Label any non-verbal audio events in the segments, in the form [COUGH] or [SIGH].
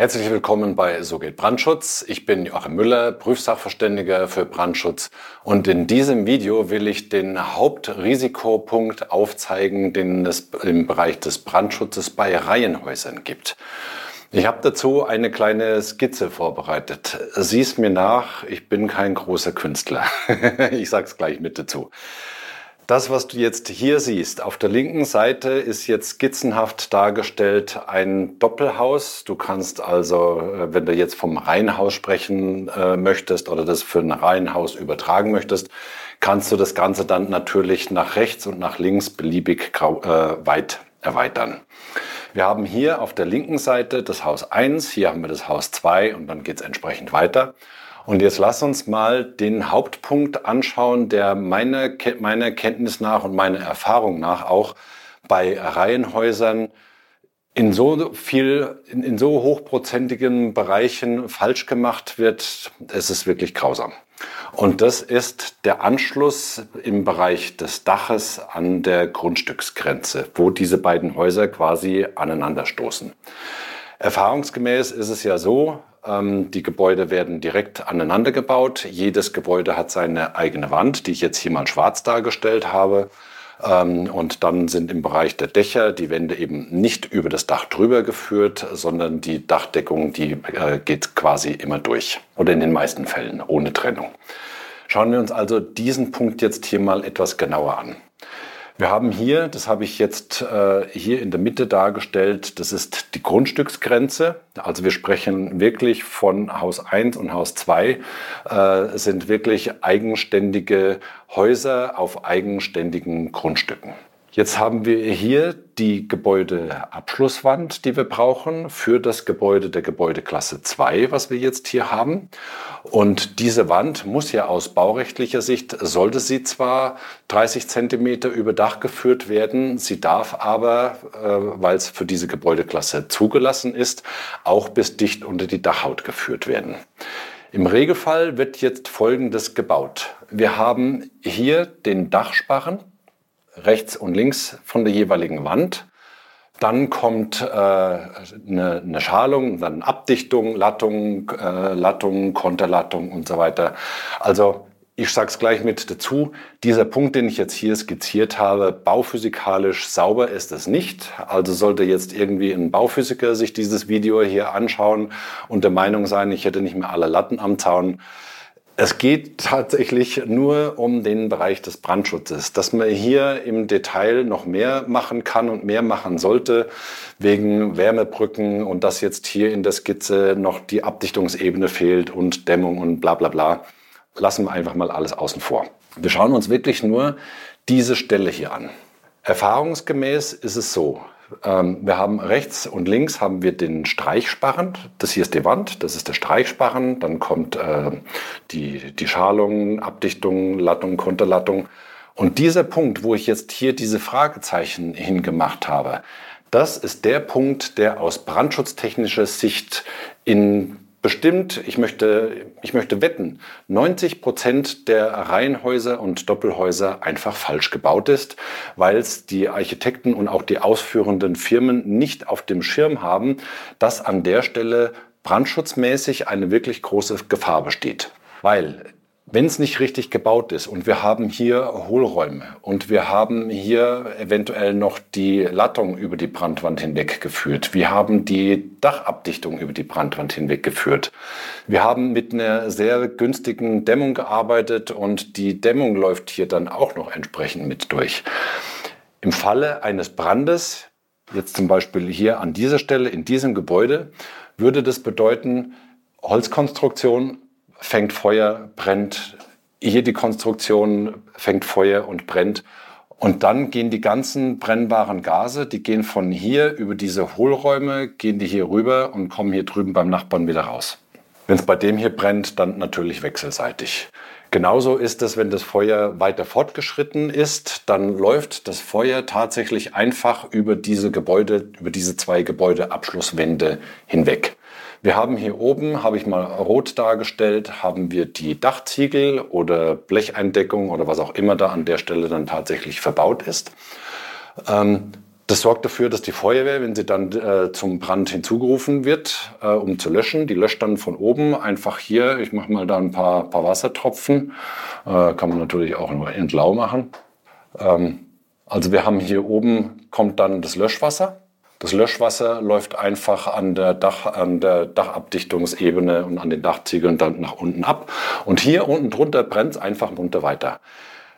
Herzlich willkommen bei So geht Brandschutz. Ich bin Joachim Müller, Prüfsachverständiger für Brandschutz und in diesem Video will ich den Hauptrisikopunkt aufzeigen, den es im Bereich des Brandschutzes bei Reihenhäusern gibt. Ich habe dazu eine kleine Skizze vorbereitet. Sieh's mir nach, ich bin kein großer Künstler. [LAUGHS] ich sag's gleich mit dazu. Das, was du jetzt hier siehst, auf der linken Seite ist jetzt skizzenhaft dargestellt ein Doppelhaus. Du kannst also, äh, wenn du jetzt vom Reihenhaus sprechen äh, möchtest oder das für ein Reihenhaus übertragen möchtest, kannst du das Ganze dann natürlich nach rechts und nach links beliebig grau, äh, weit erweitern. Wir haben hier auf der linken Seite das Haus 1, hier haben wir das Haus 2 und dann geht es entsprechend weiter. Und jetzt lass uns mal den Hauptpunkt anschauen, der meiner, meiner Kenntnis nach und meiner Erfahrung nach auch bei Reihenhäusern in so viel, in, in so hochprozentigen Bereichen falsch gemacht wird. Es ist wirklich grausam. Und das ist der Anschluss im Bereich des Daches an der Grundstücksgrenze, wo diese beiden Häuser quasi aneinanderstoßen. Erfahrungsgemäß ist es ja so, die Gebäude werden direkt aneinander gebaut. Jedes Gebäude hat seine eigene Wand, die ich jetzt hier mal schwarz dargestellt habe. Ähm, und dann sind im Bereich der Dächer die Wände eben nicht über das Dach drüber geführt, sondern die Dachdeckung, die äh, geht quasi immer durch. Oder in den meisten Fällen ohne Trennung. Schauen wir uns also diesen Punkt jetzt hier mal etwas genauer an. Wir haben hier, das habe ich jetzt äh, hier in der Mitte dargestellt, das ist die Grundstücksgrenze. Also wir sprechen wirklich von Haus 1 und Haus 2, äh, sind wirklich eigenständige Häuser auf eigenständigen Grundstücken. Jetzt haben wir hier die Gebäudeabschlusswand, die wir brauchen für das Gebäude der Gebäudeklasse 2, was wir jetzt hier haben. Und diese Wand muss ja aus baurechtlicher Sicht, sollte sie zwar 30 Zentimeter über Dach geführt werden, sie darf aber, äh, weil es für diese Gebäudeklasse zugelassen ist, auch bis dicht unter die Dachhaut geführt werden. Im Regelfall wird jetzt Folgendes gebaut. Wir haben hier den Dachsparren, rechts und links von der jeweiligen Wand. Dann kommt äh, eine, eine Schalung, dann Abdichtung, Lattung, äh, Lattung, Konterlattung und so weiter. Also ich sage es gleich mit dazu, dieser Punkt, den ich jetzt hier skizziert habe, bauphysikalisch sauber ist es nicht. Also sollte jetzt irgendwie ein Bauphysiker sich dieses Video hier anschauen und der Meinung sein, ich hätte nicht mehr alle Latten am Zaun, es geht tatsächlich nur um den Bereich des Brandschutzes, dass man hier im Detail noch mehr machen kann und mehr machen sollte wegen Wärmebrücken und dass jetzt hier in der Skizze noch die Abdichtungsebene fehlt und Dämmung und bla bla bla. Lassen wir einfach mal alles außen vor. Wir schauen uns wirklich nur diese Stelle hier an. Erfahrungsgemäß ist es so, wir haben rechts und links haben wir den Streichsparren. Das hier ist die Wand, das ist der Streichsparren. Dann kommt äh, die, die Schalung, Abdichtung, Lattung, Konterlattung. Und dieser Punkt, wo ich jetzt hier diese Fragezeichen hingemacht habe, das ist der Punkt, der aus brandschutztechnischer Sicht in bestimmt, ich möchte, ich möchte wetten, 90 Prozent der Reihenhäuser und Doppelhäuser einfach falsch gebaut ist, weil es die Architekten und auch die ausführenden Firmen nicht auf dem Schirm haben, dass an der Stelle brandschutzmäßig eine wirklich große Gefahr besteht. Weil wenn es nicht richtig gebaut ist und wir haben hier Hohlräume und wir haben hier eventuell noch die Lattung über die Brandwand hinweg geführt, wir haben die Dachabdichtung über die Brandwand hinweg geführt, wir haben mit einer sehr günstigen Dämmung gearbeitet und die Dämmung läuft hier dann auch noch entsprechend mit durch. Im Falle eines Brandes, jetzt zum Beispiel hier an dieser Stelle in diesem Gebäude, würde das bedeuten, Holzkonstruktion fängt Feuer, brennt. Hier die Konstruktion fängt Feuer und brennt. Und dann gehen die ganzen brennbaren Gase, die gehen von hier über diese Hohlräume, gehen die hier rüber und kommen hier drüben beim Nachbarn wieder raus. Wenn es bei dem hier brennt, dann natürlich wechselseitig. Genauso ist es, wenn das Feuer weiter fortgeschritten ist, dann läuft das Feuer tatsächlich einfach über diese Gebäude, über diese zwei Gebäudeabschlusswände hinweg. Wir haben hier oben, habe ich mal rot dargestellt, haben wir die Dachziegel oder Blecheindeckung oder was auch immer da an der Stelle dann tatsächlich verbaut ist. Ähm, das sorgt dafür, dass die Feuerwehr, wenn sie dann äh, zum Brand hinzugerufen wird, äh, um zu löschen, die löscht dann von oben einfach hier, ich mache mal da ein paar, paar Wassertropfen, äh, kann man natürlich auch nur entlau machen. Ähm, also wir haben hier oben, kommt dann das Löschwasser. Das Löschwasser läuft einfach an der, Dach, an der Dachabdichtungsebene und an den Dachziegeln dann nach unten ab. Und hier unten drunter brennt es einfach munter weiter.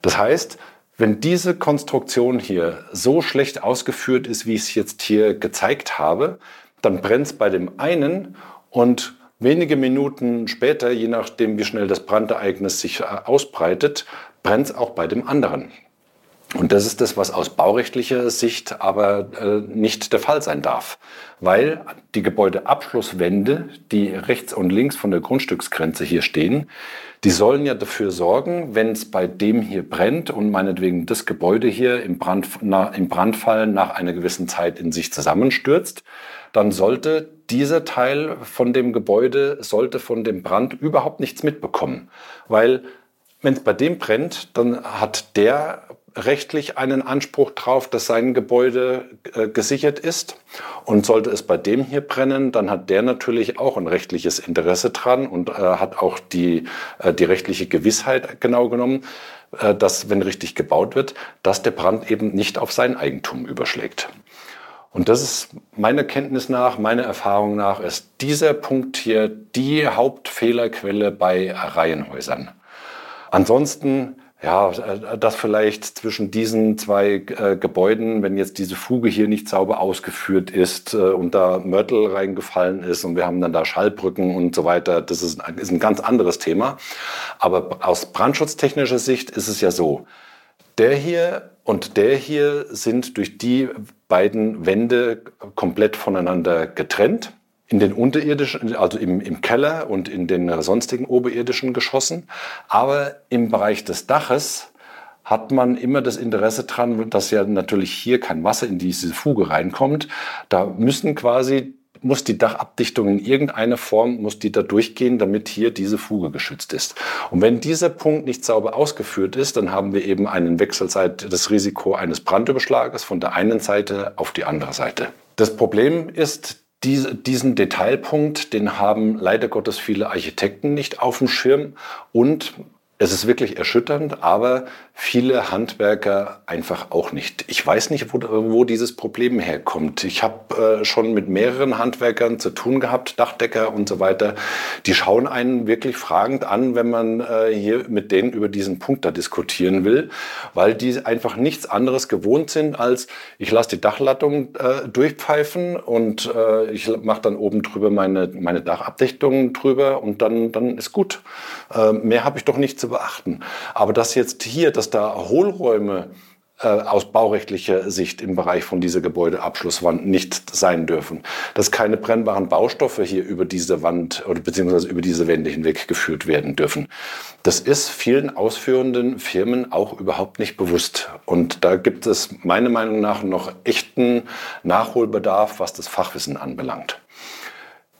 Das heißt, wenn diese Konstruktion hier so schlecht ausgeführt ist, wie ich es jetzt hier gezeigt habe, dann brennt es bei dem einen und wenige Minuten später, je nachdem wie schnell das Brandereignis sich äh, ausbreitet, brennt es auch bei dem anderen. Und das ist das, was aus baurechtlicher Sicht aber äh, nicht der Fall sein darf, weil die Gebäudeabschlusswände, die rechts und links von der Grundstücksgrenze hier stehen, die sollen ja dafür sorgen, wenn es bei dem hier brennt und meinetwegen das Gebäude hier im, Brand, na, im Brandfall nach einer gewissen Zeit in sich zusammenstürzt, dann sollte dieser Teil von dem Gebäude, sollte von dem Brand überhaupt nichts mitbekommen. Weil wenn es bei dem brennt, dann hat der rechtlich einen Anspruch drauf, dass sein Gebäude äh, gesichert ist. Und sollte es bei dem hier brennen, dann hat der natürlich auch ein rechtliches Interesse dran und äh, hat auch die, äh, die rechtliche Gewissheit genau genommen, äh, dass, wenn richtig gebaut wird, dass der Brand eben nicht auf sein Eigentum überschlägt. Und das ist meiner Kenntnis nach, meiner Erfahrung nach, ist dieser Punkt hier die Hauptfehlerquelle bei Reihenhäusern. Ansonsten ja, äh, das vielleicht zwischen diesen zwei äh, Gebäuden, wenn jetzt diese Fuge hier nicht sauber ausgeführt ist äh, und da Mörtel reingefallen ist und wir haben dann da Schallbrücken und so weiter, das ist, ist ein ganz anderes Thema. Aber aus brandschutztechnischer Sicht ist es ja so, der hier und der hier sind durch die beiden Wände komplett voneinander getrennt in den unterirdischen, also im, im Keller und in den sonstigen oberirdischen Geschossen. Aber im Bereich des Daches hat man immer das Interesse dran, dass ja natürlich hier kein Wasser in diese Fuge reinkommt. Da müssen quasi muss die Dachabdichtung in irgendeiner Form, muss die da durchgehen, damit hier diese Fuge geschützt ist. Und wenn dieser Punkt nicht sauber ausgeführt ist, dann haben wir eben einen Wechselzeit, das Risiko eines Brandüberschlages von der einen Seite auf die andere Seite. Das Problem ist, diesen Detailpunkt, den haben leider Gottes viele Architekten nicht auf dem Schirm. Und es ist wirklich erschütternd, aber viele Handwerker einfach auch nicht. Ich weiß nicht, wo, wo dieses Problem herkommt. Ich habe äh, schon mit mehreren Handwerkern zu tun gehabt, Dachdecker und so weiter. Die schauen einen wirklich fragend an, wenn man äh, hier mit denen über diesen Punkt da diskutieren will, weil die einfach nichts anderes gewohnt sind als ich lasse die Dachlattung äh, durchpfeifen und äh, ich mache dann oben drüber meine, meine Dachabdichtung drüber und dann, dann ist gut. Äh, mehr habe ich doch nicht zu beachten. Aber dass jetzt hier, dass da Hohlräume äh, aus baurechtlicher Sicht im Bereich von dieser Gebäudeabschlusswand nicht sein dürfen. Dass keine brennbaren Baustoffe hier über diese Wand oder beziehungsweise über diese Wände hinweg geführt werden dürfen. Das ist vielen ausführenden Firmen auch überhaupt nicht bewusst. Und da gibt es meiner Meinung nach noch echten Nachholbedarf, was das Fachwissen anbelangt.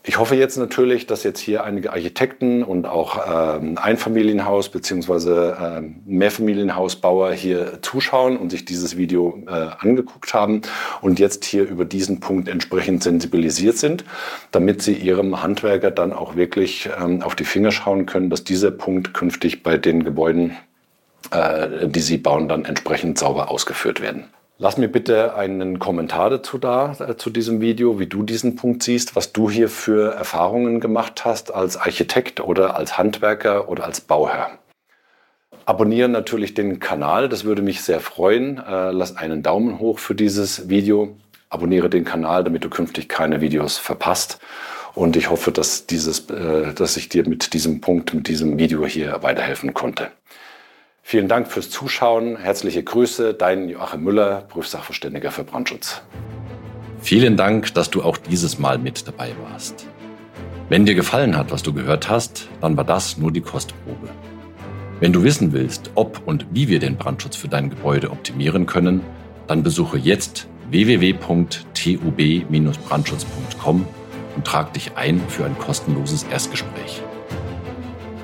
Ich hoffe jetzt natürlich, dass jetzt hier einige Architekten und auch ähm, Einfamilienhaus- bzw. Ähm, Mehrfamilienhausbauer hier zuschauen und sich dieses Video äh, angeguckt haben und jetzt hier über diesen Punkt entsprechend sensibilisiert sind, damit sie ihrem Handwerker dann auch wirklich ähm, auf die Finger schauen können, dass dieser Punkt künftig bei den Gebäuden, äh, die sie bauen, dann entsprechend sauber ausgeführt werden. Lass mir bitte einen Kommentar dazu da, äh, zu diesem Video, wie du diesen Punkt siehst, was du hier für Erfahrungen gemacht hast als Architekt oder als Handwerker oder als Bauherr. Abonniere natürlich den Kanal, das würde mich sehr freuen. Äh, lass einen Daumen hoch für dieses Video. Abonniere den Kanal, damit du künftig keine Videos verpasst. Und ich hoffe, dass, dieses, äh, dass ich dir mit diesem Punkt, mit diesem Video hier weiterhelfen konnte. Vielen Dank fürs Zuschauen. Herzliche Grüße, dein Joachim Müller, Prüfsachverständiger für Brandschutz. Vielen Dank, dass du auch dieses Mal mit dabei warst. Wenn dir gefallen hat, was du gehört hast, dann war das nur die Kostprobe. Wenn du wissen willst, ob und wie wir den Brandschutz für dein Gebäude optimieren können, dann besuche jetzt www.tub-brandschutz.com und trag dich ein für ein kostenloses Erstgespräch.